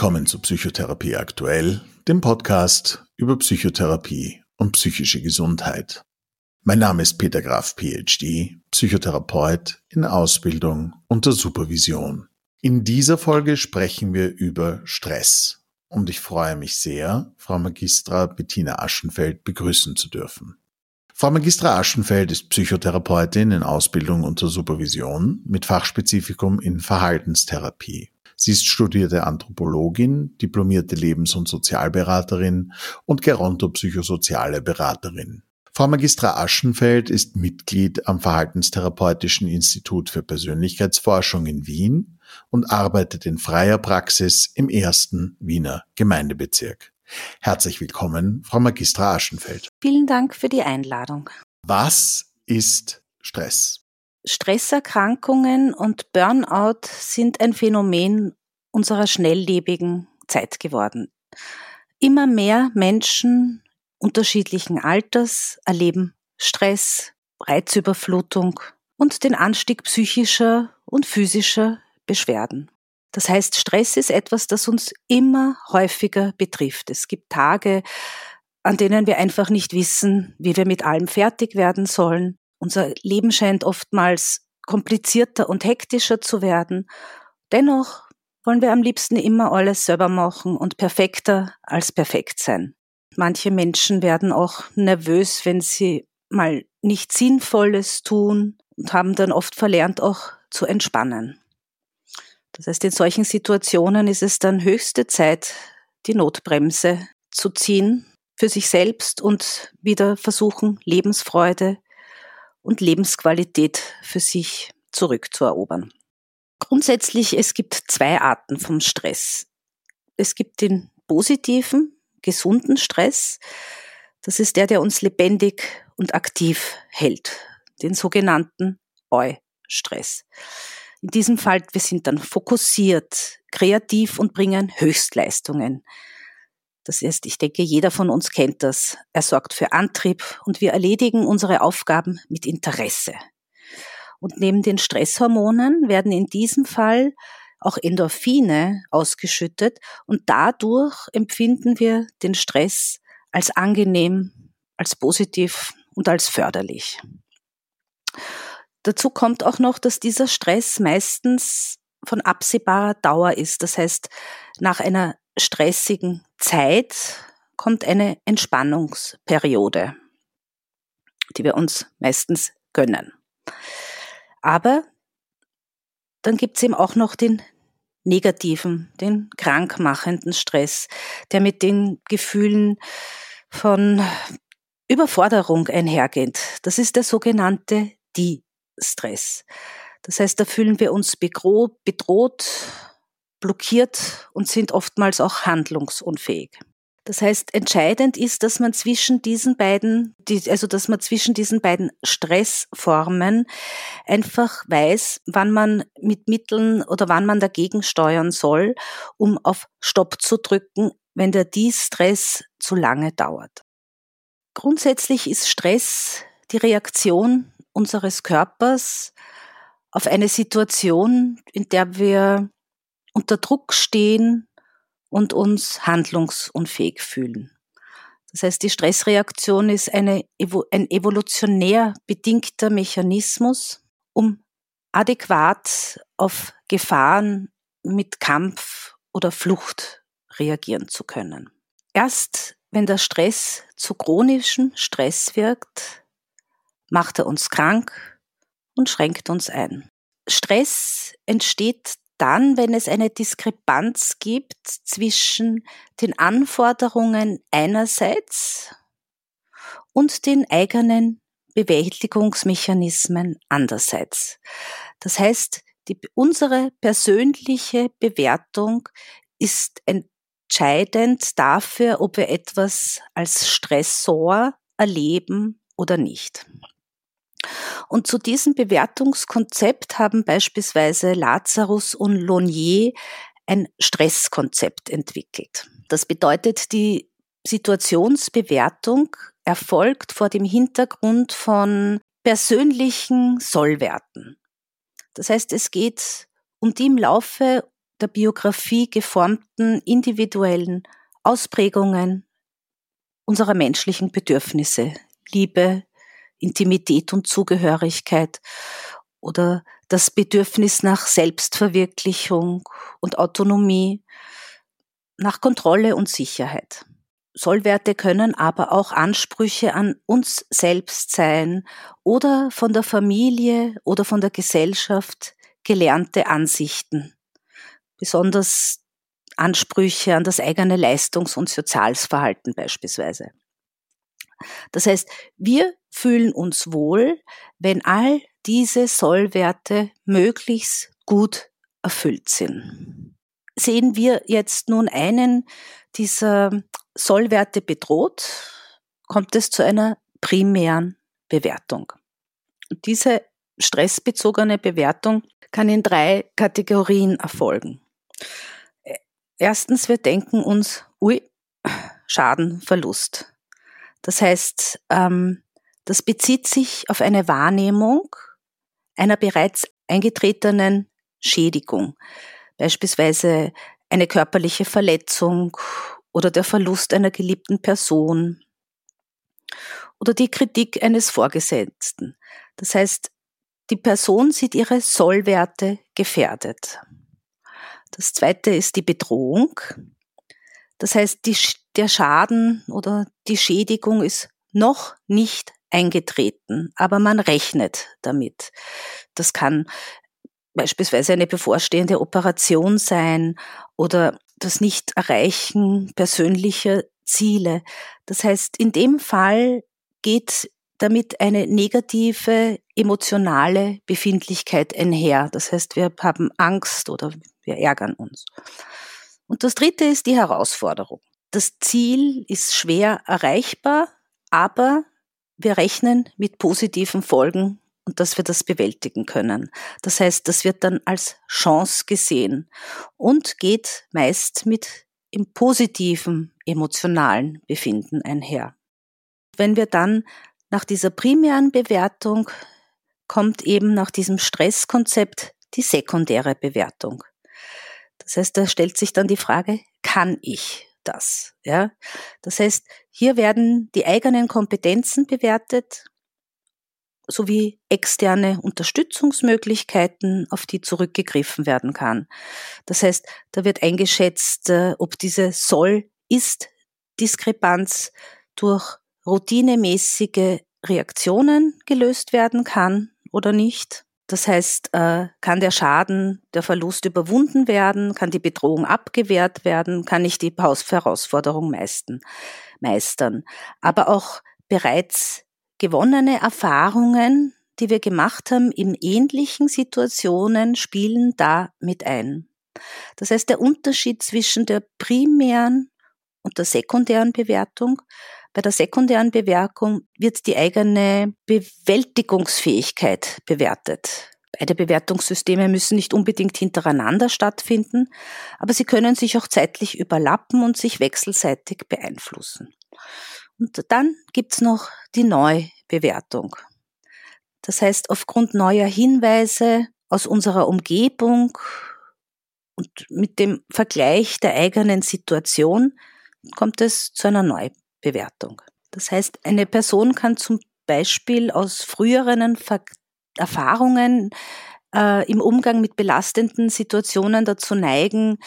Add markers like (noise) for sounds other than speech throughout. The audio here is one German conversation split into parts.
Willkommen zu Psychotherapie aktuell, dem Podcast über Psychotherapie und psychische Gesundheit. Mein Name ist Peter Graf, PhD, Psychotherapeut in Ausbildung unter Supervision. In dieser Folge sprechen wir über Stress und ich freue mich sehr, Frau Magistra Bettina Aschenfeld begrüßen zu dürfen. Frau Magistra Aschenfeld ist Psychotherapeutin in Ausbildung unter Supervision mit Fachspezifikum in Verhaltenstherapie. Sie ist studierte Anthropologin, diplomierte Lebens- und Sozialberaterin und gerontopsychosoziale Beraterin. Frau Magistra Aschenfeld ist Mitglied am Verhaltenstherapeutischen Institut für Persönlichkeitsforschung in Wien und arbeitet in freier Praxis im ersten Wiener Gemeindebezirk. Herzlich willkommen, Frau Magistra Aschenfeld. Vielen Dank für die Einladung. Was ist Stress? Stresserkrankungen und Burnout sind ein Phänomen unserer schnelllebigen Zeit geworden. Immer mehr Menschen unterschiedlichen Alters erleben Stress, Reizüberflutung und den Anstieg psychischer und physischer Beschwerden. Das heißt, Stress ist etwas, das uns immer häufiger betrifft. Es gibt Tage, an denen wir einfach nicht wissen, wie wir mit allem fertig werden sollen. Unser Leben scheint oftmals komplizierter und hektischer zu werden. Dennoch wollen wir am liebsten immer alles selber machen und perfekter als perfekt sein. Manche Menschen werden auch nervös, wenn sie mal nichts Sinnvolles tun und haben dann oft verlernt, auch zu entspannen. Das heißt, in solchen Situationen ist es dann höchste Zeit, die Notbremse zu ziehen für sich selbst und wieder versuchen, Lebensfreude und Lebensqualität für sich zurückzuerobern. Grundsätzlich, es gibt zwei Arten vom Stress. Es gibt den positiven, gesunden Stress. Das ist der, der uns lebendig und aktiv hält. Den sogenannten Eu-Stress. In diesem Fall, wir sind dann fokussiert, kreativ und bringen Höchstleistungen. Das heißt, ich denke, jeder von uns kennt das. Er sorgt für Antrieb und wir erledigen unsere Aufgaben mit Interesse. Und neben den Stresshormonen werden in diesem Fall auch Endorphine ausgeschüttet und dadurch empfinden wir den Stress als angenehm, als positiv und als förderlich. Dazu kommt auch noch, dass dieser Stress meistens von absehbarer Dauer ist. Das heißt, nach einer stressigen Zeit kommt eine Entspannungsperiode, die wir uns meistens gönnen. Aber dann gibt es eben auch noch den negativen, den krankmachenden Stress, der mit den Gefühlen von Überforderung einhergeht. Das ist der sogenannte Die-Stress. Das heißt, da fühlen wir uns bedroht, blockiert und sind oftmals auch handlungsunfähig. Das heißt, entscheidend ist, dass man zwischen diesen beiden, also dass man zwischen diesen beiden Stressformen einfach weiß, wann man mit Mitteln oder wann man dagegen steuern soll, um auf Stopp zu drücken, wenn der Distress zu lange dauert. Grundsätzlich ist Stress die Reaktion unseres Körpers auf eine Situation, in der wir unter Druck stehen und uns handlungsunfähig fühlen. Das heißt, die Stressreaktion ist eine, ein evolutionär bedingter Mechanismus, um adäquat auf Gefahren mit Kampf oder Flucht reagieren zu können. Erst wenn der Stress zu chronischem Stress wirkt, macht er uns krank und schränkt uns ein. Stress entsteht dann, wenn es eine Diskrepanz gibt zwischen den Anforderungen einerseits und den eigenen Bewältigungsmechanismen andererseits. Das heißt, die, unsere persönliche Bewertung ist entscheidend dafür, ob wir etwas als Stressor erleben oder nicht. Und zu diesem Bewertungskonzept haben beispielsweise Lazarus und Lonier ein Stresskonzept entwickelt. Das bedeutet, die Situationsbewertung erfolgt vor dem Hintergrund von persönlichen Sollwerten. Das heißt, es geht um die im Laufe der Biografie geformten individuellen Ausprägungen unserer menschlichen Bedürfnisse, Liebe, Intimität und Zugehörigkeit oder das Bedürfnis nach Selbstverwirklichung und Autonomie, nach Kontrolle und Sicherheit. Sollwerte können aber auch Ansprüche an uns selbst sein oder von der Familie oder von der Gesellschaft gelernte Ansichten, besonders Ansprüche an das eigene Leistungs- und Sozialsverhalten beispielsweise. Das heißt, wir fühlen uns wohl, wenn all diese Sollwerte möglichst gut erfüllt sind. Sehen wir jetzt nun einen dieser Sollwerte bedroht, kommt es zu einer primären Bewertung. Und diese stressbezogene Bewertung kann in drei Kategorien erfolgen. Erstens, wir denken uns, ui, Schaden, Verlust. Das heißt, ähm, das bezieht sich auf eine Wahrnehmung einer bereits eingetretenen Schädigung, beispielsweise eine körperliche Verletzung oder der Verlust einer geliebten Person oder die Kritik eines Vorgesetzten. Das heißt, die Person sieht ihre Sollwerte gefährdet. Das zweite ist die Bedrohung. Das heißt, die, der Schaden oder die Schädigung ist noch nicht eingetreten, aber man rechnet damit. Das kann beispielsweise eine bevorstehende Operation sein oder das Nicht-Erreichen persönlicher Ziele. Das heißt, in dem Fall geht damit eine negative emotionale Befindlichkeit einher. Das heißt, wir haben Angst oder wir ärgern uns. Und das dritte ist die Herausforderung. Das Ziel ist schwer erreichbar, aber wir rechnen mit positiven Folgen und dass wir das bewältigen können. Das heißt, das wird dann als Chance gesehen und geht meist mit im positiven emotionalen Befinden einher. Wenn wir dann nach dieser primären Bewertung kommt eben nach diesem Stresskonzept die sekundäre Bewertung. Das heißt, da stellt sich dann die Frage, kann ich das? Ja? Das heißt, hier werden die eigenen Kompetenzen bewertet, sowie externe Unterstützungsmöglichkeiten, auf die zurückgegriffen werden kann. Das heißt, da wird eingeschätzt, äh, ob diese Soll-Ist-Diskrepanz durch routinemäßige Reaktionen gelöst werden kann oder nicht. Das heißt, äh, kann der Schaden, der Verlust überwunden werden, kann die Bedrohung abgewehrt werden, kann ich die Herausforderung meistern. Aber auch bereits gewonnene Erfahrungen, die wir gemacht haben in ähnlichen Situationen, spielen da mit ein. Das heißt, der Unterschied zwischen der primären und der sekundären Bewertung bei der sekundären Bewertung wird die eigene Bewältigungsfähigkeit bewertet. Beide Bewertungssysteme müssen nicht unbedingt hintereinander stattfinden, aber sie können sich auch zeitlich überlappen und sich wechselseitig beeinflussen. Und dann gibt's noch die Neubewertung. Das heißt, aufgrund neuer Hinweise aus unserer Umgebung und mit dem Vergleich der eigenen Situation kommt es zu einer Neubewertung. Bewertung. Das heißt, eine Person kann zum Beispiel aus früheren Erfahrungen äh, im Umgang mit belastenden Situationen dazu neigen,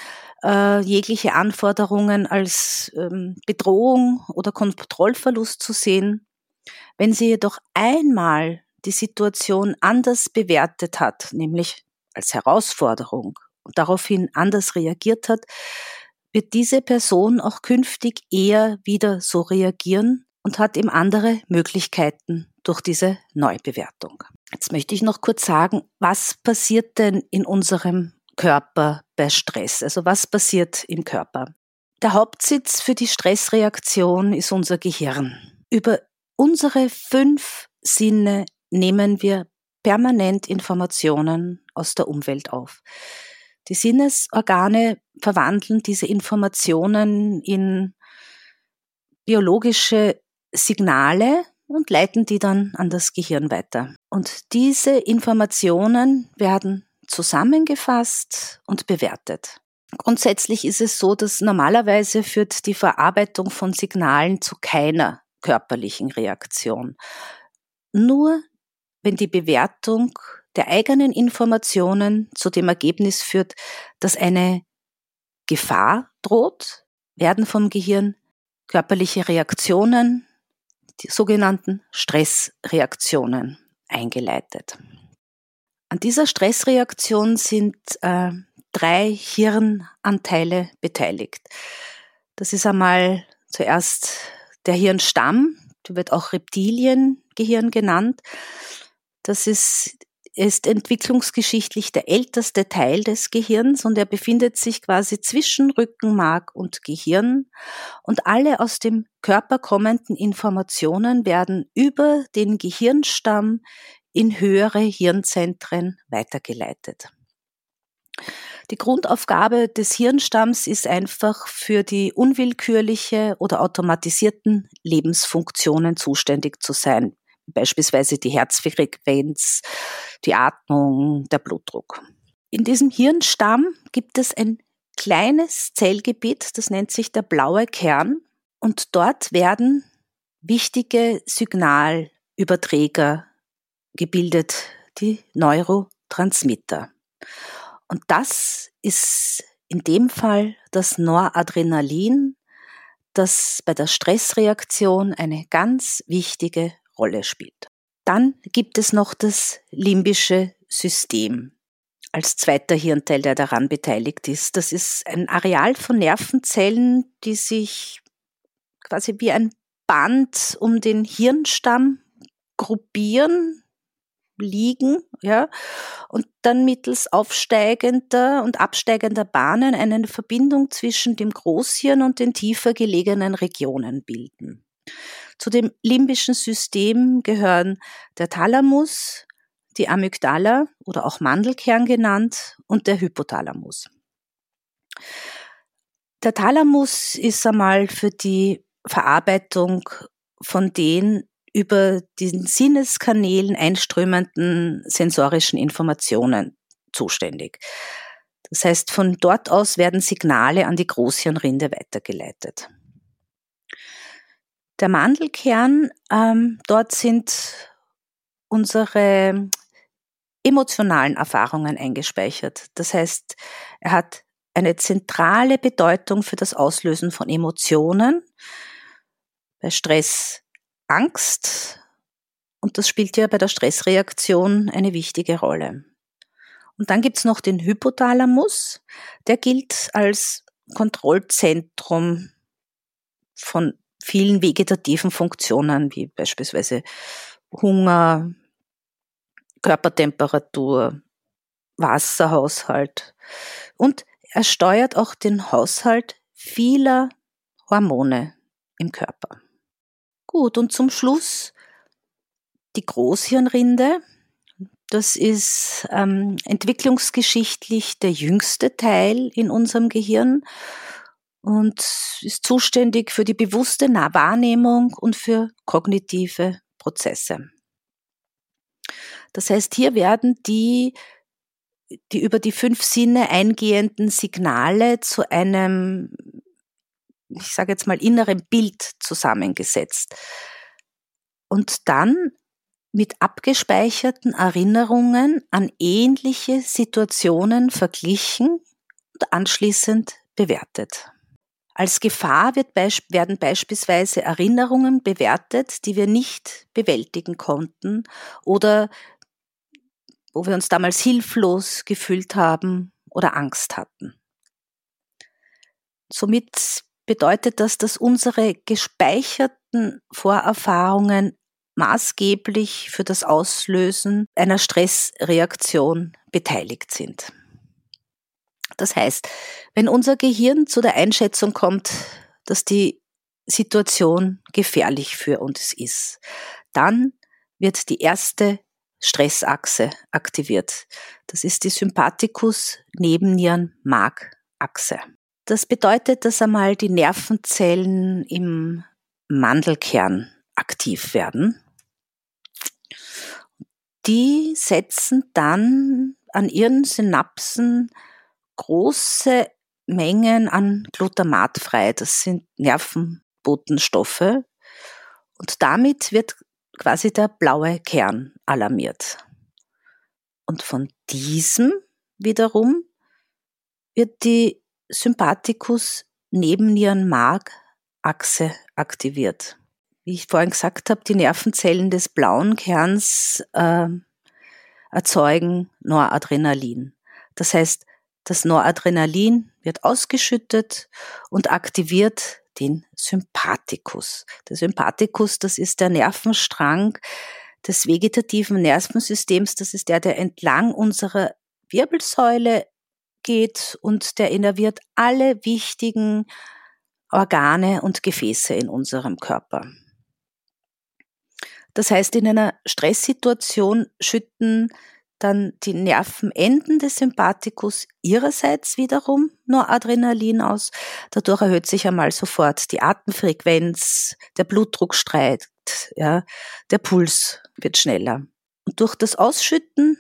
äh, jegliche Anforderungen als ähm, Bedrohung oder Kontrollverlust zu sehen. Wenn sie jedoch einmal die Situation anders bewertet hat, nämlich als Herausforderung und daraufhin anders reagiert hat, wird diese Person auch künftig eher wieder so reagieren und hat eben andere Möglichkeiten durch diese Neubewertung. Jetzt möchte ich noch kurz sagen, was passiert denn in unserem Körper bei Stress? Also was passiert im Körper? Der Hauptsitz für die Stressreaktion ist unser Gehirn. Über unsere fünf Sinne nehmen wir permanent Informationen aus der Umwelt auf. Die Sinnesorgane verwandeln diese Informationen in biologische Signale und leiten die dann an das Gehirn weiter. Und diese Informationen werden zusammengefasst und bewertet. Grundsätzlich ist es so, dass normalerweise führt die Verarbeitung von Signalen zu keiner körperlichen Reaktion. Nur wenn die Bewertung der eigenen Informationen zu dem Ergebnis führt, dass eine Gefahr droht, werden vom Gehirn körperliche Reaktionen, die sogenannten Stressreaktionen, eingeleitet. An dieser Stressreaktion sind äh, drei Hirnanteile beteiligt. Das ist einmal zuerst der Hirnstamm, der wird auch Reptiliengehirn genannt. Das ist, ist entwicklungsgeschichtlich der älteste Teil des Gehirns und er befindet sich quasi zwischen Rückenmark und Gehirn. Und alle aus dem Körper kommenden Informationen werden über den Gehirnstamm in höhere Hirnzentren weitergeleitet. Die Grundaufgabe des Hirnstamms ist einfach für die unwillkürliche oder automatisierten Lebensfunktionen zuständig zu sein, beispielsweise die Herzfrequenz, die Atmung, der Blutdruck. In diesem Hirnstamm gibt es ein kleines Zellgebiet, das nennt sich der blaue Kern, und dort werden wichtige Signalüberträger gebildet, die Neurotransmitter. Und das ist in dem Fall das Noradrenalin, das bei der Stressreaktion eine ganz wichtige Rolle spielt. Dann gibt es noch das limbische System als zweiter Hirnteil, der daran beteiligt ist. Das ist ein Areal von Nervenzellen, die sich quasi wie ein Band um den Hirnstamm gruppieren liegen, ja, und dann mittels aufsteigender und absteigender Bahnen eine Verbindung zwischen dem Großhirn und den tiefer gelegenen Regionen bilden. Zu dem limbischen System gehören der Thalamus, die Amygdala oder auch Mandelkern genannt und der Hypothalamus. Der Thalamus ist einmal für die Verarbeitung von den über diesen Sinneskanälen einströmenden sensorischen Informationen zuständig. Das heißt, von dort aus werden Signale an die Großhirnrinde weitergeleitet. Der Mandelkern, ähm, dort sind unsere emotionalen Erfahrungen eingespeichert. Das heißt, er hat eine zentrale Bedeutung für das Auslösen von Emotionen. Bei Stress Angst, und das spielt ja bei der Stressreaktion eine wichtige Rolle. Und dann gibt's noch den Hypothalamus, der gilt als Kontrollzentrum von vielen vegetativen Funktionen, wie beispielsweise Hunger, Körpertemperatur, Wasserhaushalt. Und er steuert auch den Haushalt vieler Hormone im Körper. Gut, und zum Schluss die Großhirnrinde. Das ist ähm, entwicklungsgeschichtlich der jüngste Teil in unserem Gehirn und ist zuständig für die bewusste Wahrnehmung und für kognitive Prozesse. Das heißt, hier werden die, die über die fünf Sinne eingehenden Signale zu einem ich sage jetzt mal, inneren Bild zusammengesetzt. Und dann mit abgespeicherten Erinnerungen an ähnliche Situationen verglichen und anschließend bewertet. Als Gefahr wird, werden beispielsweise Erinnerungen bewertet, die wir nicht bewältigen konnten oder wo wir uns damals hilflos gefühlt haben oder Angst hatten. Somit bedeutet das, dass unsere gespeicherten Vorerfahrungen maßgeblich für das Auslösen einer Stressreaktion beteiligt sind. Das heißt, wenn unser Gehirn zu der Einschätzung kommt, dass die Situation gefährlich für uns ist, dann wird die erste Stressachse aktiviert. Das ist die Sympathikus-Nebennieren-Mark-Achse. Das bedeutet, dass einmal die Nervenzellen im Mandelkern aktiv werden. Die setzen dann an ihren Synapsen große Mengen an Glutamat frei. Das sind Nervenbotenstoffe. Und damit wird quasi der blaue Kern alarmiert. Und von diesem wiederum wird die Sympathikus Nebennierenmarkachse aktiviert. Wie ich vorhin gesagt habe, die Nervenzellen des blauen Kerns äh, erzeugen Noradrenalin. Das heißt, das Noradrenalin wird ausgeschüttet und aktiviert den Sympathikus. Der Sympathikus, das ist der Nervenstrang des vegetativen Nervensystems. Das ist der, der entlang unserer Wirbelsäule geht und der innerviert alle wichtigen Organe und Gefäße in unserem Körper. Das heißt, in einer Stresssituation schütten dann die Nervenenden des Sympathikus ihrerseits wiederum nur Adrenalin aus. Dadurch erhöht sich einmal sofort die Atemfrequenz, der Blutdruck steigt, ja, der Puls wird schneller. Und durch das Ausschütten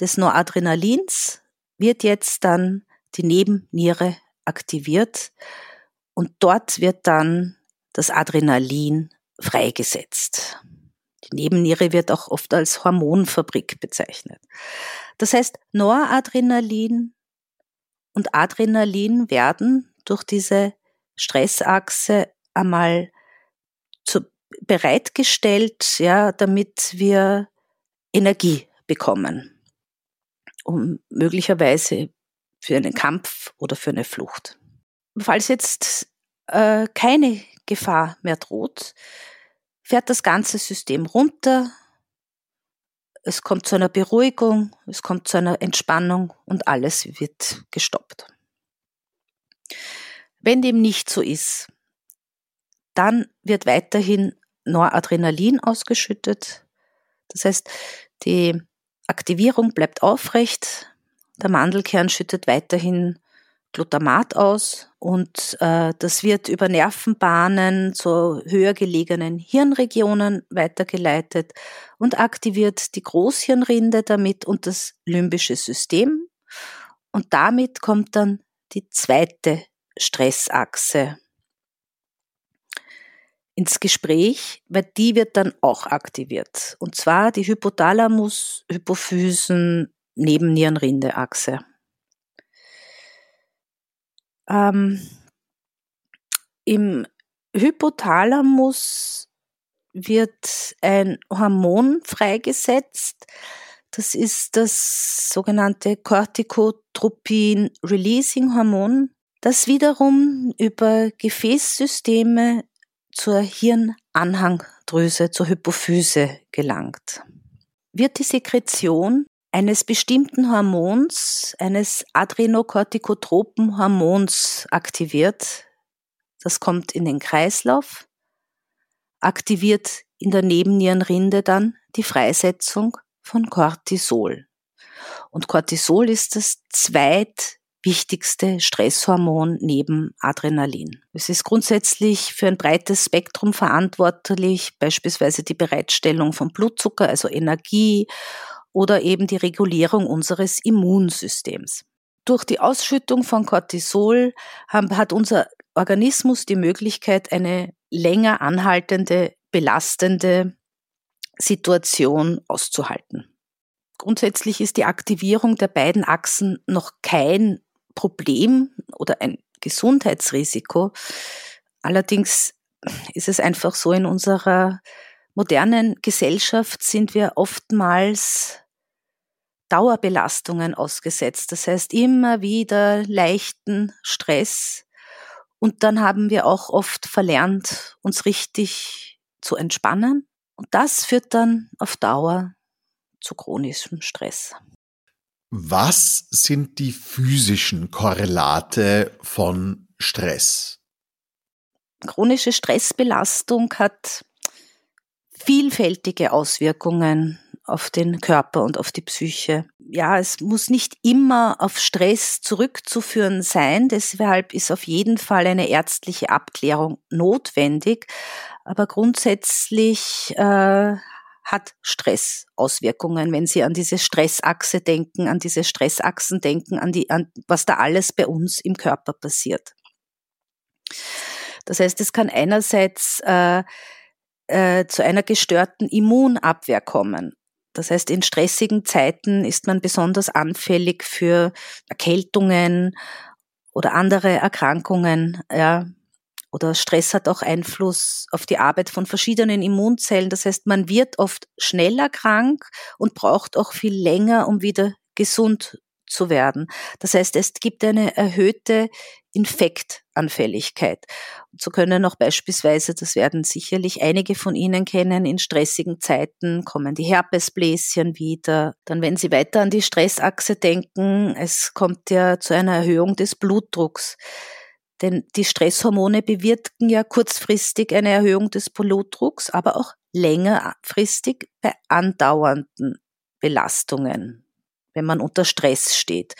des Noradrenalins wird jetzt dann die Nebenniere aktiviert und dort wird dann das Adrenalin freigesetzt. Nebenniere wird auch oft als Hormonfabrik bezeichnet. Das heißt, Noradrenalin und Adrenalin werden durch diese Stressachse einmal zu, bereitgestellt, ja, damit wir Energie bekommen, um möglicherweise für einen Kampf oder für eine Flucht. Falls jetzt äh, keine Gefahr mehr droht, fährt das ganze System runter, es kommt zu einer Beruhigung, es kommt zu einer Entspannung und alles wird gestoppt. Wenn dem nicht so ist, dann wird weiterhin Noradrenalin ausgeschüttet. Das heißt, die Aktivierung bleibt aufrecht, der Mandelkern schüttet weiterhin Glutamat aus und äh, das wird über Nervenbahnen zu höher gelegenen Hirnregionen weitergeleitet und aktiviert die Großhirnrinde damit und das limbische System. Und damit kommt dann die zweite Stressachse ins Gespräch, weil die wird dann auch aktiviert. Und zwar die Hypothalamus-Hypophysen-Nebennierenrinde-Achse. Ähm, Im Hypothalamus wird ein Hormon freigesetzt. Das ist das sogenannte Corticotropin-Releasing-Hormon, das wiederum über Gefäßsysteme zur Hirnanhangdrüse, zur Hypophyse gelangt. Wird die Sekretion eines bestimmten Hormons, eines adrenokortikotropen Hormons aktiviert. Das kommt in den Kreislauf, aktiviert in der Nebennierenrinde dann die Freisetzung von Cortisol. Und Cortisol ist das zweitwichtigste Stresshormon neben Adrenalin. Es ist grundsätzlich für ein breites Spektrum verantwortlich, beispielsweise die Bereitstellung von Blutzucker, also Energie oder eben die Regulierung unseres Immunsystems. Durch die Ausschüttung von Cortisol hat unser Organismus die Möglichkeit, eine länger anhaltende, belastende Situation auszuhalten. Grundsätzlich ist die Aktivierung der beiden Achsen noch kein Problem oder ein Gesundheitsrisiko. Allerdings ist es einfach so, in unserer modernen Gesellschaft sind wir oftmals Dauerbelastungen ausgesetzt. Das heißt immer wieder leichten Stress. Und dann haben wir auch oft verlernt, uns richtig zu entspannen. Und das führt dann auf Dauer zu chronischem Stress. Was sind die physischen Korrelate von Stress? Chronische Stressbelastung hat vielfältige Auswirkungen auf den Körper und auf die Psyche. Ja, es muss nicht immer auf Stress zurückzuführen sein. Deshalb ist auf jeden Fall eine ärztliche Abklärung notwendig. Aber grundsätzlich äh, hat Stress Auswirkungen, wenn Sie an diese Stressachse denken, an diese Stressachsen denken, an die, an was da alles bei uns im Körper passiert. Das heißt, es kann einerseits äh, äh, zu einer gestörten Immunabwehr kommen. Das heißt, in stressigen Zeiten ist man besonders anfällig für Erkältungen oder andere Erkrankungen. Ja. Oder Stress hat auch Einfluss auf die Arbeit von verschiedenen Immunzellen. Das heißt, man wird oft schneller krank und braucht auch viel länger, um wieder gesund zu werden. Das heißt, es gibt eine erhöhte Infektanfälligkeit. so können auch beispielsweise, das werden sicherlich einige von Ihnen kennen, in stressigen Zeiten kommen die Herpesbläschen wieder. Dann, wenn Sie weiter an die Stressachse denken, es kommt ja zu einer Erhöhung des Blutdrucks. Denn die Stresshormone bewirken ja kurzfristig eine Erhöhung des Blutdrucks, aber auch längerfristig bei andauernden Belastungen wenn man unter Stress steht,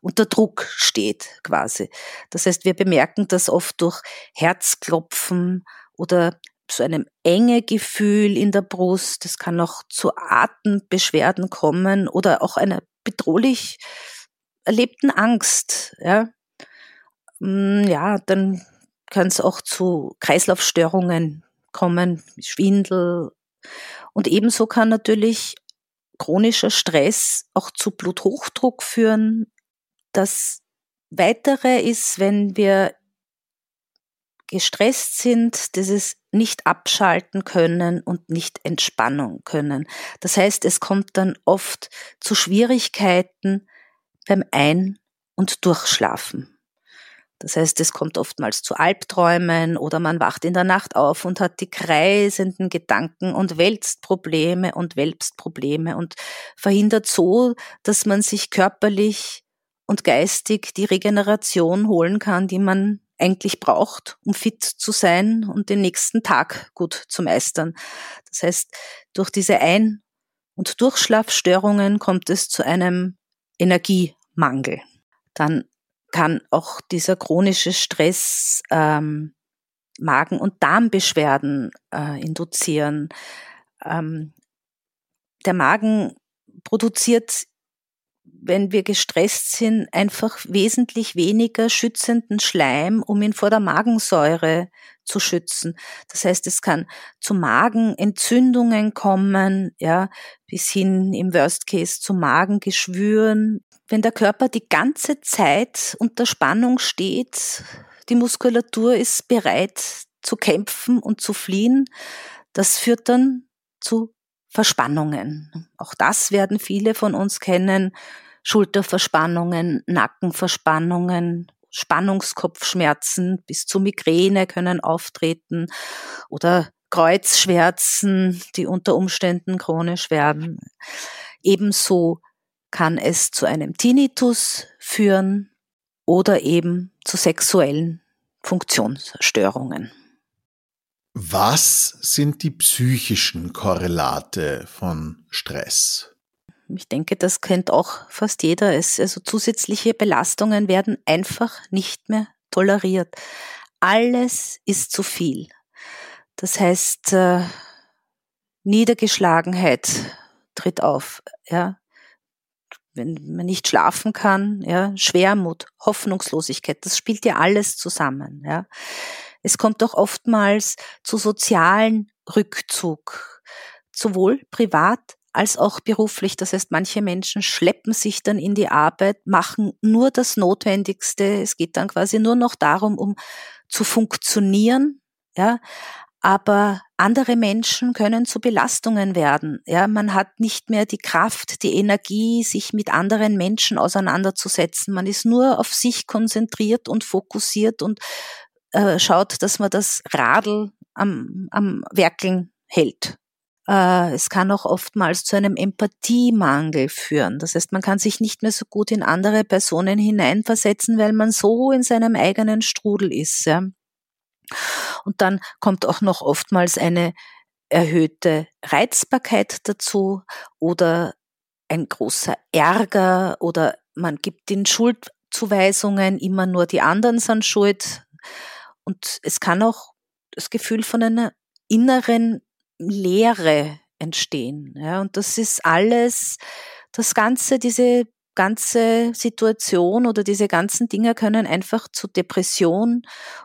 unter Druck steht quasi. Das heißt, wir bemerken das oft durch Herzklopfen oder zu einem enge Gefühl in der Brust. Es kann auch zu Atembeschwerden kommen oder auch einer bedrohlich erlebten Angst. Ja, mm, ja dann kann es auch zu Kreislaufstörungen kommen, Schwindel. Und ebenso kann natürlich chronischer Stress auch zu Bluthochdruck führen. Das Weitere ist, wenn wir gestresst sind, dieses nicht abschalten können und nicht Entspannung können. Das heißt, es kommt dann oft zu Schwierigkeiten beim Ein- und Durchschlafen. Das heißt, es kommt oftmals zu Albträumen oder man wacht in der Nacht auf und hat die kreisenden Gedanken und wälzt Probleme und wälzt Probleme und verhindert so, dass man sich körperlich und geistig die Regeneration holen kann, die man eigentlich braucht, um fit zu sein und den nächsten Tag gut zu meistern. Das heißt, durch diese Ein- und Durchschlafstörungen kommt es zu einem Energiemangel. Dann kann auch dieser chronische Stress ähm, Magen- und Darmbeschwerden äh, induzieren. Ähm, der Magen produziert, wenn wir gestresst sind, einfach wesentlich weniger schützenden Schleim, um ihn vor der Magensäure zu schützen. Das heißt, es kann zu Magenentzündungen kommen, ja, bis hin im Worst Case zu Magengeschwüren, wenn der Körper die ganze Zeit unter Spannung steht, die Muskulatur ist bereit zu kämpfen und zu fliehen, das führt dann zu Verspannungen. Auch das werden viele von uns kennen. Schulterverspannungen, Nackenverspannungen, Spannungskopfschmerzen bis zu Migräne können auftreten oder Kreuzschmerzen, die unter Umständen chronisch werden. Ebenso kann es zu einem Tinnitus führen oder eben zu sexuellen Funktionsstörungen. Was sind die psychischen Korrelate von Stress? Ich denke, das kennt auch fast jeder. Es, also zusätzliche Belastungen werden einfach nicht mehr toleriert. Alles ist zu viel. Das heißt, äh, Niedergeschlagenheit tritt auf. Ja wenn man nicht schlafen kann, ja, Schwermut, Hoffnungslosigkeit, das spielt ja alles zusammen, ja. Es kommt auch oftmals zu sozialen Rückzug, sowohl privat als auch beruflich. Das heißt, manche Menschen schleppen sich dann in die Arbeit, machen nur das Notwendigste. Es geht dann quasi nur noch darum, um zu funktionieren, ja. Aber andere Menschen können zu Belastungen werden. Ja, man hat nicht mehr die Kraft, die Energie, sich mit anderen Menschen auseinanderzusetzen. Man ist nur auf sich konzentriert und fokussiert und äh, schaut, dass man das Radl am, am Werkeln hält. Äh, es kann auch oftmals zu einem Empathiemangel führen. Das heißt, man kann sich nicht mehr so gut in andere Personen hineinversetzen, weil man so in seinem eigenen Strudel ist. Ja. Und dann kommt auch noch oftmals eine erhöhte Reizbarkeit dazu oder ein großer Ärger oder man gibt den Schuldzuweisungen, immer nur die anderen sind schuld. Und es kann auch das Gefühl von einer inneren Leere entstehen. Ja, und das ist alles, das Ganze, diese ganze Situation oder diese ganzen Dinge können einfach zu Depression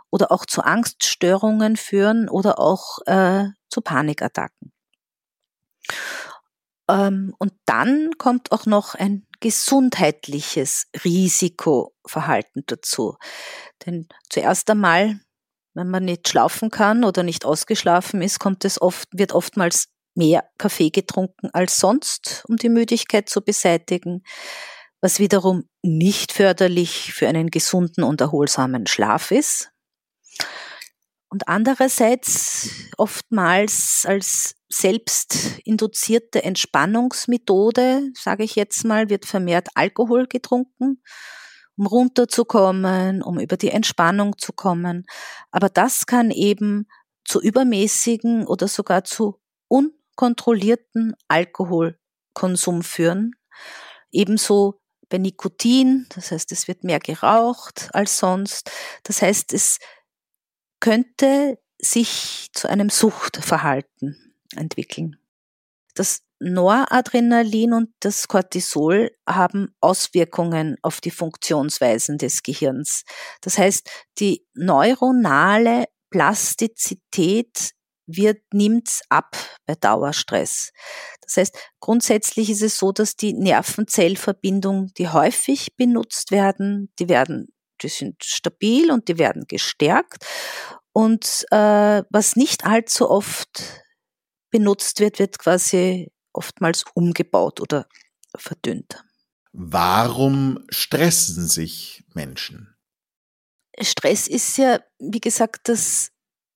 oder auch zu Angststörungen führen oder auch äh, zu Panikattacken. Ähm, und dann kommt auch noch ein gesundheitliches Risikoverhalten dazu. Denn zuerst einmal, wenn man nicht schlafen kann oder nicht ausgeschlafen ist, kommt es oft, wird oftmals mehr Kaffee getrunken als sonst, um die Müdigkeit zu beseitigen, was wiederum nicht förderlich für einen gesunden und erholsamen Schlaf ist. Und andererseits oftmals als selbst induzierte Entspannungsmethode, sage ich jetzt mal, wird vermehrt Alkohol getrunken, um runterzukommen, um über die Entspannung zu kommen. Aber das kann eben zu übermäßigen oder sogar zu unkontrollierten Alkoholkonsum führen. Ebenso bei Nikotin, das heißt, es wird mehr geraucht als sonst. Das heißt, es könnte sich zu einem Suchtverhalten entwickeln. Das Noradrenalin und das Cortisol haben Auswirkungen auf die Funktionsweisen des Gehirns. Das heißt, die neuronale Plastizität wird, nimmt's ab bei Dauerstress. Das heißt, grundsätzlich ist es so, dass die Nervenzellverbindungen, die häufig benutzt werden, die werden die sind stabil und die werden gestärkt. Und äh, was nicht allzu oft benutzt wird, wird quasi oftmals umgebaut oder verdünnt. Warum stressen sich Menschen? Stress ist ja, wie gesagt, das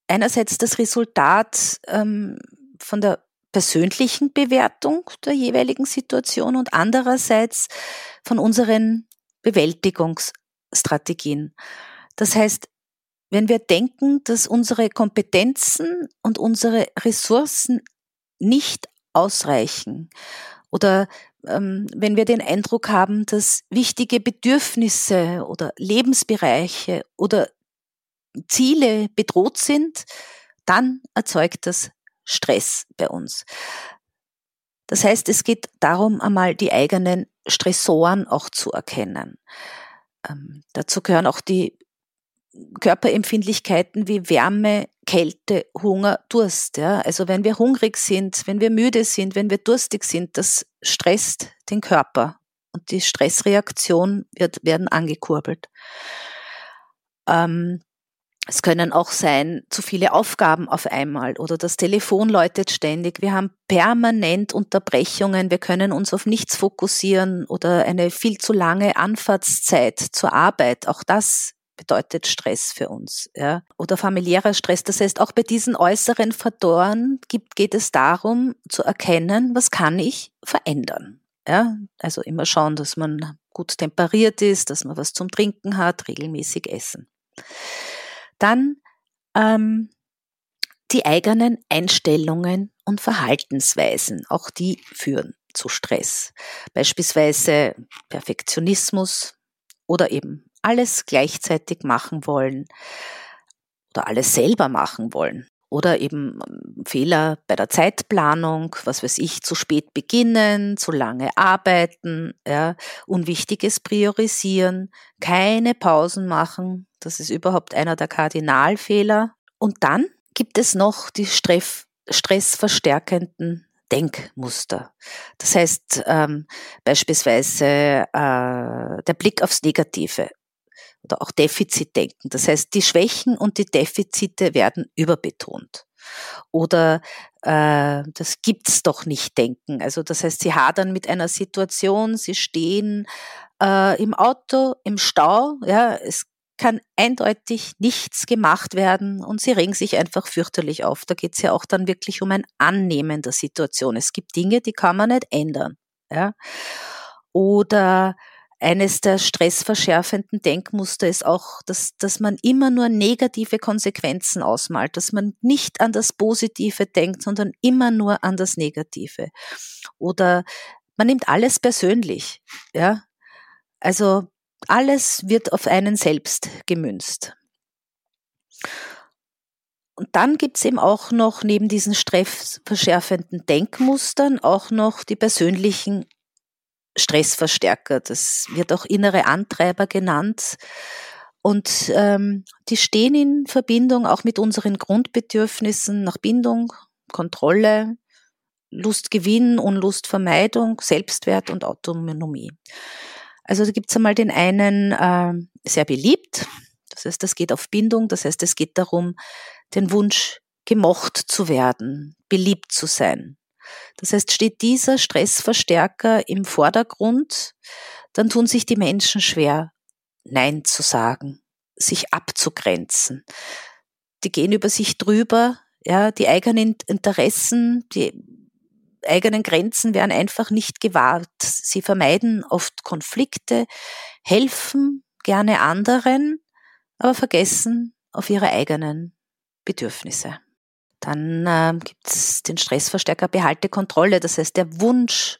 einerseits das Resultat ähm, von der persönlichen Bewertung der jeweiligen Situation und andererseits von unseren Bewältigungs Strategien. Das heißt, wenn wir denken, dass unsere Kompetenzen und unsere Ressourcen nicht ausreichen oder ähm, wenn wir den Eindruck haben, dass wichtige Bedürfnisse oder Lebensbereiche oder Ziele bedroht sind, dann erzeugt das Stress bei uns. Das heißt, es geht darum, einmal die eigenen Stressoren auch zu erkennen. Ähm, dazu gehören auch die Körperempfindlichkeiten wie Wärme, Kälte, Hunger, Durst. Ja? Also wenn wir hungrig sind, wenn wir müde sind, wenn wir durstig sind, das stresst den Körper und die Stressreaktion wird, werden angekurbelt. Ähm, es können auch sein, zu viele Aufgaben auf einmal oder das Telefon läutet ständig. Wir haben permanent Unterbrechungen. Wir können uns auf nichts fokussieren oder eine viel zu lange Anfahrtszeit zur Arbeit. Auch das bedeutet Stress für uns. Ja. Oder familiärer Stress. Das heißt, auch bei diesen äußeren Faktoren gibt, geht es darum zu erkennen, was kann ich verändern. Ja. Also immer schauen, dass man gut temperiert ist, dass man was zum Trinken hat, regelmäßig essen. Dann ähm, die eigenen Einstellungen und Verhaltensweisen, auch die führen zu Stress. Beispielsweise Perfektionismus oder eben alles gleichzeitig machen wollen oder alles selber machen wollen oder eben ähm, Fehler bei der Zeitplanung, was weiß ich, zu spät beginnen, zu lange arbeiten, ja, Unwichtiges priorisieren, keine Pausen machen, das ist überhaupt einer der Kardinalfehler. Und dann gibt es noch die Stress, stressverstärkenden Denkmuster. Das heißt ähm, beispielsweise äh, der Blick aufs Negative oder auch Defizitdenken. Das heißt, die Schwächen und die Defizite werden überbetont. Oder äh, das gibt's doch nicht denken. Also das heißt, sie hadern mit einer Situation, sie stehen äh, im Auto, im Stau, ja, es kann eindeutig nichts gemacht werden und sie regen sich einfach fürchterlich auf. Da geht's ja auch dann wirklich um ein Annehmen der Situation. Es gibt Dinge, die kann man nicht ändern. Ja? Oder eines der stressverschärfenden Denkmuster ist auch, dass, dass man immer nur negative Konsequenzen ausmalt, dass man nicht an das Positive denkt, sondern immer nur an das Negative. Oder man nimmt alles persönlich, ja. Also alles wird auf einen selbst gemünzt. und dann gibt's eben auch noch neben diesen stressverschärfenden Denkmustern auch noch die persönlichen Stressverstärker. Das wird auch innere Antreiber genannt. Und ähm, die stehen in Verbindung auch mit unseren Grundbedürfnissen nach Bindung, Kontrolle, Lustgewinn, Unlustvermeidung, Selbstwert und Autonomie. Also da gibt's einmal den einen äh, sehr beliebt, das heißt, das geht auf Bindung, das heißt, es geht darum, den Wunsch, gemocht zu werden, beliebt zu sein. Das heißt, steht dieser Stressverstärker im Vordergrund, dann tun sich die Menschen schwer, Nein zu sagen, sich abzugrenzen. Die gehen über sich drüber, ja, die eigenen Interessen, die eigenen Grenzen werden einfach nicht gewahrt. Sie vermeiden oft Konflikte, helfen gerne anderen, aber vergessen auf ihre eigenen Bedürfnisse. Dann äh, gibt es den Stressverstärker Behalte Kontrolle, das heißt der Wunsch,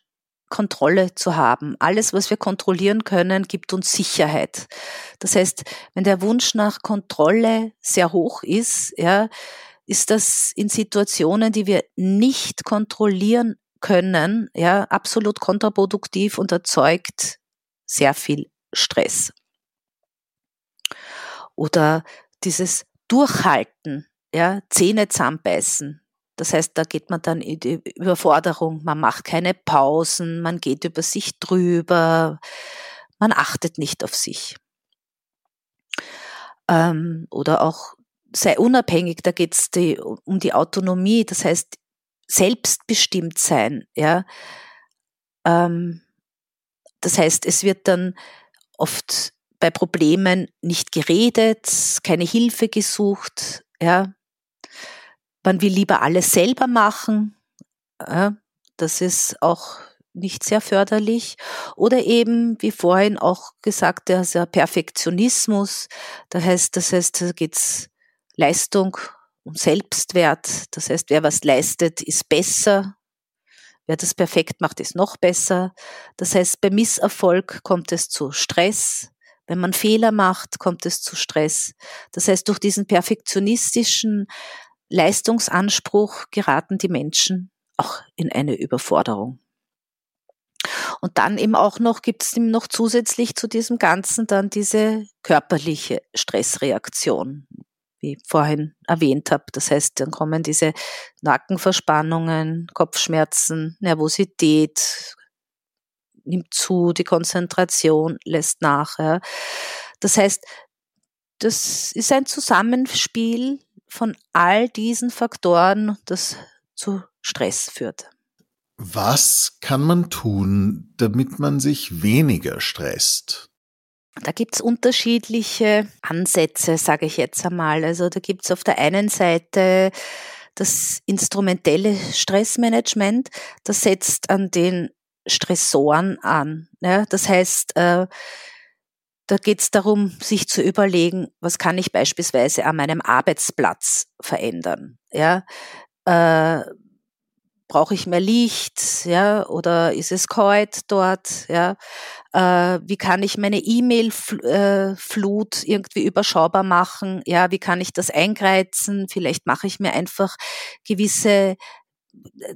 Kontrolle zu haben. Alles, was wir kontrollieren können, gibt uns Sicherheit. Das heißt, wenn der Wunsch nach Kontrolle sehr hoch ist, ja, ist das in Situationen, die wir nicht kontrollieren können, ja, absolut kontraproduktiv und erzeugt sehr viel Stress. Oder dieses Durchhalten, ja, Zähne zusammenbeißen. Das heißt, da geht man dann in die Überforderung, man macht keine Pausen, man geht über sich drüber, man achtet nicht auf sich. Ähm, oder auch sei unabhängig, da geht es um die Autonomie, das heißt selbstbestimmt sein. Ja? Ähm, das heißt, es wird dann oft bei Problemen nicht geredet, keine Hilfe gesucht, ja. Man will lieber alles selber machen. Das ist auch nicht sehr förderlich. Oder eben, wie vorhin auch gesagt, der Perfektionismus. Da heißt, das heißt, da geht's Leistung um Selbstwert. Das heißt, wer was leistet, ist besser. Wer das perfekt macht, ist noch besser. Das heißt, bei Misserfolg kommt es zu Stress. Wenn man Fehler macht, kommt es zu Stress. Das heißt, durch diesen perfektionistischen Leistungsanspruch geraten die Menschen auch in eine Überforderung. Und dann eben auch noch gibt es noch zusätzlich zu diesem Ganzen dann diese körperliche Stressreaktion, wie ich vorhin erwähnt habe. Das heißt, dann kommen diese Nackenverspannungen, Kopfschmerzen, Nervosität, nimmt zu, die Konzentration lässt nach. Ja. Das heißt, das ist ein Zusammenspiel von all diesen Faktoren, das zu Stress führt. Was kann man tun, damit man sich weniger stresst? Da gibt's unterschiedliche Ansätze, sage ich jetzt einmal. Also da gibt's auf der einen Seite das instrumentelle Stressmanagement, das setzt an den Stressoren an. Ja? Das heißt, äh, da geht es darum, sich zu überlegen, was kann ich beispielsweise an meinem Arbeitsplatz verändern. Ja? Äh, Brauche ich mehr Licht, ja, oder ist es kalt dort, ja? Äh, wie kann ich meine E-Mail-Flut äh, irgendwie überschaubar machen? Ja, wie kann ich das eingreizen? Vielleicht mache ich mir einfach gewisse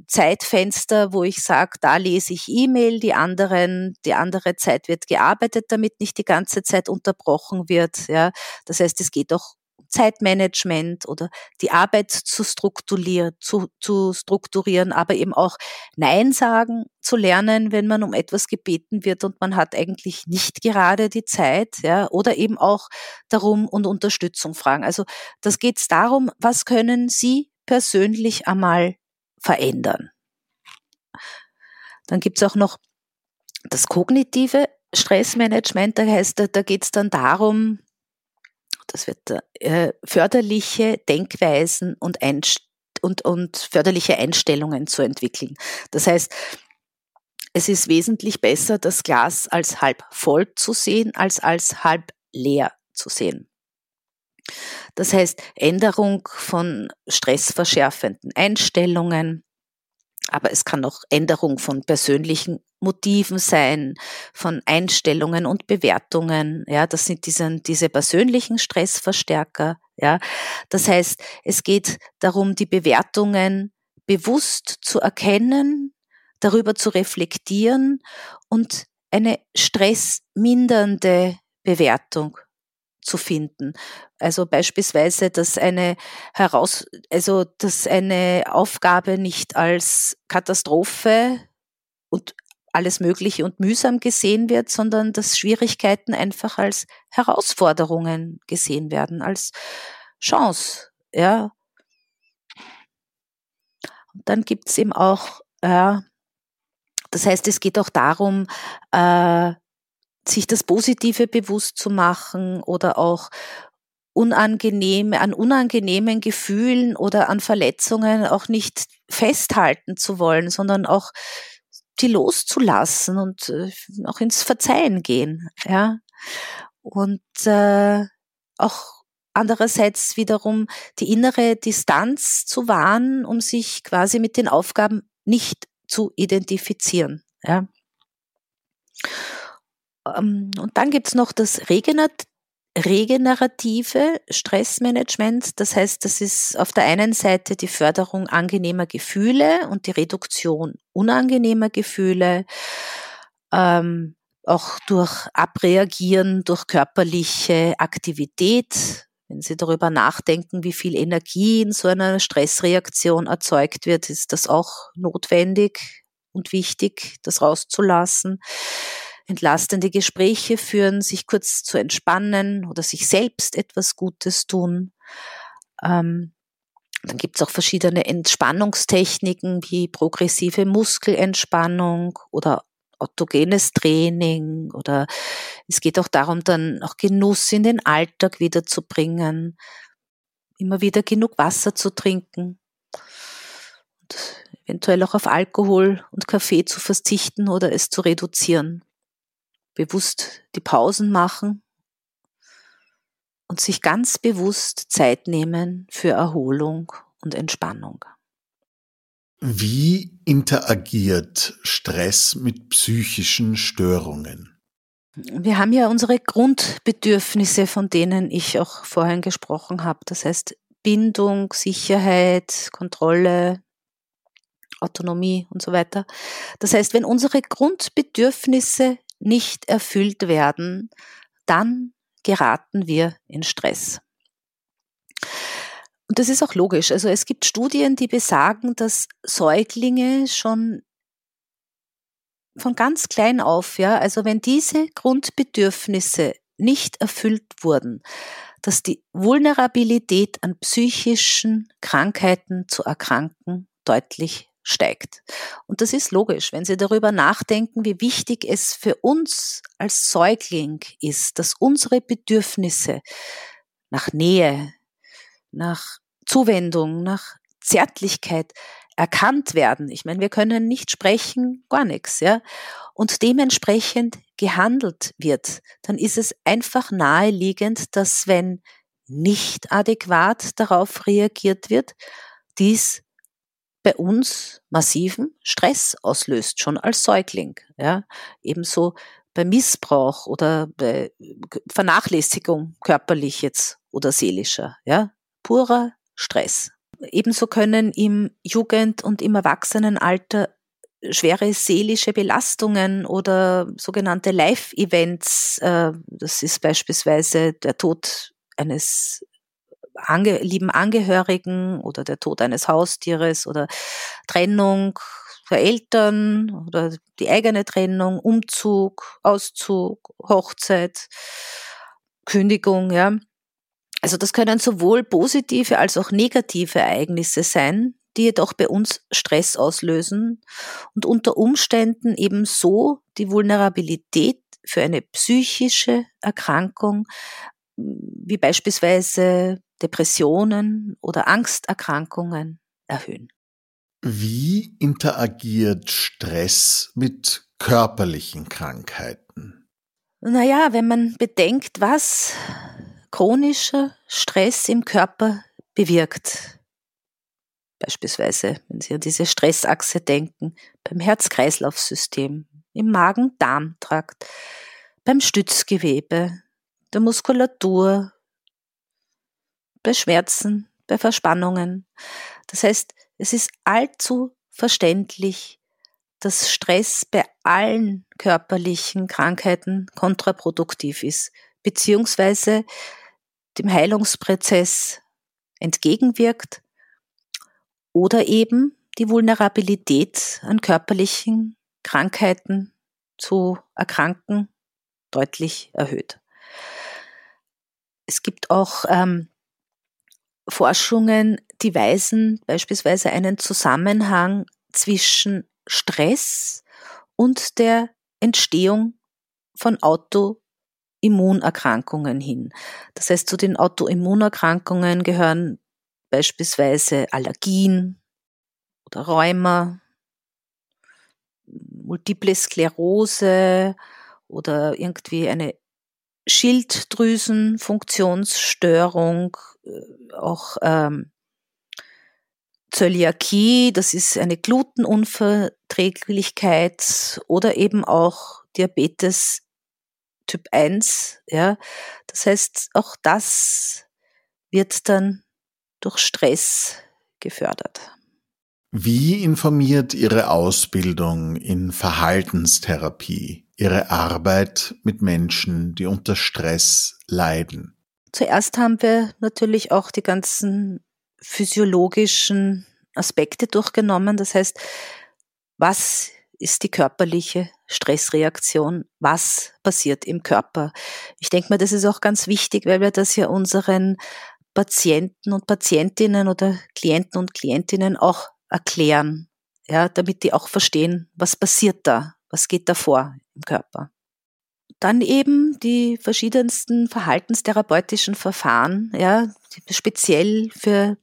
Zeitfenster, wo ich sage, da lese ich E-Mail, die anderen, die andere Zeit wird gearbeitet, damit nicht die ganze Zeit unterbrochen wird. Ja, das heißt, es geht auch Zeitmanagement oder die Arbeit zu strukturieren, zu, zu strukturieren, aber eben auch Nein sagen zu lernen, wenn man um etwas gebeten wird und man hat eigentlich nicht gerade die Zeit, ja, oder eben auch darum und Unterstützung fragen. Also das geht es darum, was können Sie persönlich einmal verändern. Dann gibt es auch noch das kognitive Stressmanagement, da heißt, da, geht es dann darum, das wird äh, förderliche Denkweisen und, und, und förderliche Einstellungen zu entwickeln. Das heißt, es ist wesentlich besser, das Glas als halb voll zu sehen, als als halb leer zu sehen. Das heißt, Änderung von stressverschärfenden Einstellungen, aber es kann auch Änderung von persönlichen Motiven sein, von Einstellungen und Bewertungen. Ja, das sind diese, diese persönlichen Stressverstärker. Ja, das heißt, es geht darum, die Bewertungen bewusst zu erkennen, darüber zu reflektieren und eine stressmindernde Bewertung zu finden. Also beispielsweise, dass eine heraus, also dass eine Aufgabe nicht als Katastrophe und alles Mögliche und mühsam gesehen wird, sondern dass Schwierigkeiten einfach als Herausforderungen gesehen werden, als Chance. Ja. Und dann gibt's eben auch, äh, das heißt, es geht auch darum, äh, sich das Positive bewusst zu machen oder auch unangenehme, an unangenehmen Gefühlen oder an Verletzungen auch nicht festhalten zu wollen, sondern auch die loszulassen und äh, auch ins Verzeihen gehen, ja. Und äh, auch andererseits wiederum die innere Distanz zu wahren, um sich quasi mit den Aufgaben nicht zu identifizieren, ja. Ähm, und dann gibt's noch das Regenerat regenerative Stressmanagement. Das heißt, das ist auf der einen Seite die Förderung angenehmer Gefühle und die Reduktion unangenehmer Gefühle, ähm, auch durch Abreagieren, durch körperliche Aktivität. Wenn Sie darüber nachdenken, wie viel Energie in so einer Stressreaktion erzeugt wird, ist das auch notwendig und wichtig, das rauszulassen entlastende Gespräche führen, sich kurz zu entspannen oder sich selbst etwas Gutes tun. Ähm, dann gibt es auch verschiedene Entspannungstechniken wie progressive Muskelentspannung oder autogenes Training oder es geht auch darum, dann auch Genuss in den Alltag wiederzubringen, immer wieder genug Wasser zu trinken und eventuell auch auf Alkohol und Kaffee zu verzichten oder es zu reduzieren bewusst die Pausen machen und sich ganz bewusst Zeit nehmen für Erholung und Entspannung. Wie interagiert Stress mit psychischen Störungen? Wir haben ja unsere Grundbedürfnisse, von denen ich auch vorhin gesprochen habe. Das heißt Bindung, Sicherheit, Kontrolle, Autonomie und so weiter. Das heißt, wenn unsere Grundbedürfnisse nicht erfüllt werden, dann geraten wir in Stress. Und das ist auch logisch. Also es gibt Studien, die besagen, dass Säuglinge schon von ganz klein auf, ja, also wenn diese Grundbedürfnisse nicht erfüllt wurden, dass die Vulnerabilität an psychischen Krankheiten zu erkranken deutlich steigt. Und das ist logisch, wenn Sie darüber nachdenken, wie wichtig es für uns als Säugling ist, dass unsere Bedürfnisse nach Nähe, nach Zuwendung, nach Zärtlichkeit erkannt werden. Ich meine, wir können nicht sprechen, gar nichts, ja. Und dementsprechend gehandelt wird, dann ist es einfach naheliegend, dass wenn nicht adäquat darauf reagiert wird, dies bei uns massiven Stress auslöst, schon als Säugling. Ja? Ebenso bei Missbrauch oder bei Vernachlässigung körperlich jetzt oder seelischer. Ja? Purer Stress. Ebenso können im Jugend- und im Erwachsenenalter schwere seelische Belastungen oder sogenannte Live-Events, äh, das ist beispielsweise der Tod eines ange lieben Angehörigen oder der Tod eines Haustieres oder Trennung der Eltern oder die eigene Trennung, Umzug, Auszug, Hochzeit, Kündigung, ja. Also das können sowohl positive als auch negative Ereignisse sein, die jedoch bei uns Stress auslösen und unter Umständen eben so die Vulnerabilität für eine psychische Erkrankung wie beispielsweise Depressionen oder Angsterkrankungen erhöhen. Wie interagiert Stress mit körperlichen Krankheiten? Naja, wenn man bedenkt, was chronischer Stress im Körper bewirkt. Beispielsweise, wenn Sie an diese Stressachse denken, beim Herz-Kreislauf-System, im Magen-Darm-Trakt, beim Stützgewebe, der Muskulatur, bei Schmerzen, bei Verspannungen. Das heißt, es ist allzu verständlich, dass Stress bei allen körperlichen Krankheiten kontraproduktiv ist, beziehungsweise dem Heilungsprozess entgegenwirkt oder eben die Vulnerabilität an körperlichen Krankheiten zu erkranken deutlich erhöht. Es gibt auch ähm, Forschungen, die weisen beispielsweise einen Zusammenhang zwischen Stress und der Entstehung von Autoimmunerkrankungen hin. Das heißt, zu den Autoimmunerkrankungen gehören beispielsweise Allergien oder Rheuma, multiple Sklerose oder irgendwie eine Schilddrüsenfunktionsstörung, äh, auch ähm, Zöliakie, das ist eine Glutenunverträglichkeit oder eben auch Diabetes Typ 1, ja. Das heißt, auch das wird dann durch Stress gefördert. Wie informiert Ihre Ausbildung in Verhaltenstherapie Ihre Arbeit mit Menschen, die unter Stress leiden? Zuerst haben wir natürlich auch die ganzen physiologischen Aspekte durchgenommen. Das heißt, was ist die körperliche Stressreaktion? Was passiert im Körper? Ich denke mal, das ist auch ganz wichtig, weil wir das ja unseren Patienten und Patientinnen oder Klienten und Klientinnen auch erklären, ja, damit die auch verstehen, was passiert da, was geht da vor Körper. Dann eben die verschiedensten verhaltenstherapeutischen Verfahren, ja, speziell für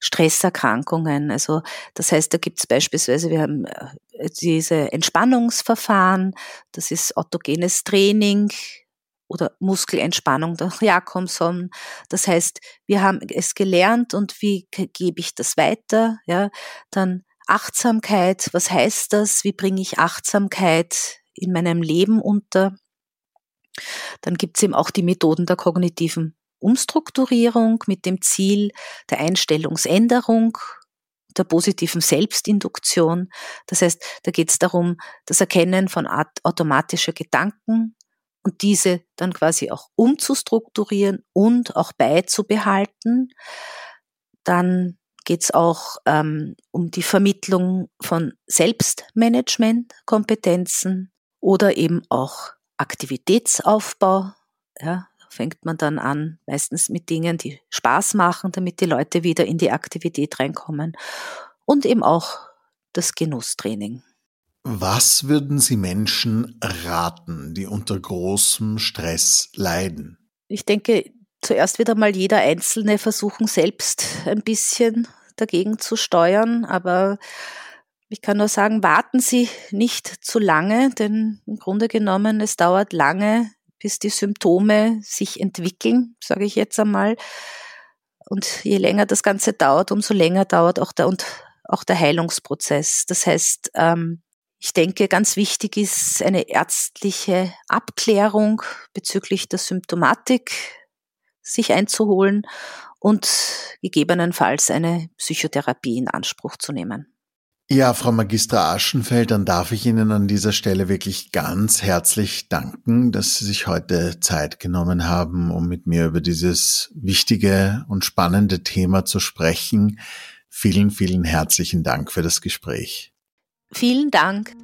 Stresserkrankungen. Also das heißt, da gibt es beispielsweise, wir haben äh, diese Entspannungsverfahren, das ist autogenes Training oder Muskelentspannung durch (laughs) Jakobson. Das heißt, wir haben es gelernt und wie gebe ich das weiter? Ja, dann Achtsamkeit, was heißt das? Wie bringe ich Achtsamkeit in meinem Leben unter? Dann gibt es eben auch die Methoden der kognitiven Umstrukturierung mit dem Ziel der Einstellungsänderung, der positiven Selbstinduktion. Das heißt, da geht es darum, das Erkennen von automatischer Gedanken und diese dann quasi auch umzustrukturieren und auch beizubehalten. Dann geht es auch ähm, um die Vermittlung von Selbstmanagementkompetenzen oder eben auch Aktivitätsaufbau. Ja, fängt man dann an, meistens mit Dingen, die Spaß machen, damit die Leute wieder in die Aktivität reinkommen. Und eben auch das Genusstraining. Was würden Sie Menschen raten, die unter großem Stress leiden? Ich denke, zuerst wird einmal jeder Einzelne versuchen, selbst ein bisschen dagegen zu steuern, aber ich kann nur sagen, warten Sie nicht zu lange, denn im Grunde genommen, es dauert lange, bis die Symptome sich entwickeln, sage ich jetzt einmal. Und je länger das Ganze dauert, umso länger dauert auch der, und auch der Heilungsprozess. Das heißt, ähm, ich denke, ganz wichtig ist eine ärztliche Abklärung bezüglich der Symptomatik sich einzuholen und gegebenenfalls eine Psychotherapie in Anspruch zu nehmen. Ja, Frau Magistra Aschenfeld, dann darf ich Ihnen an dieser Stelle wirklich ganz herzlich danken, dass Sie sich heute Zeit genommen haben, um mit mir über dieses wichtige und spannende Thema zu sprechen. Vielen, vielen herzlichen Dank für das Gespräch. Vielen Dank.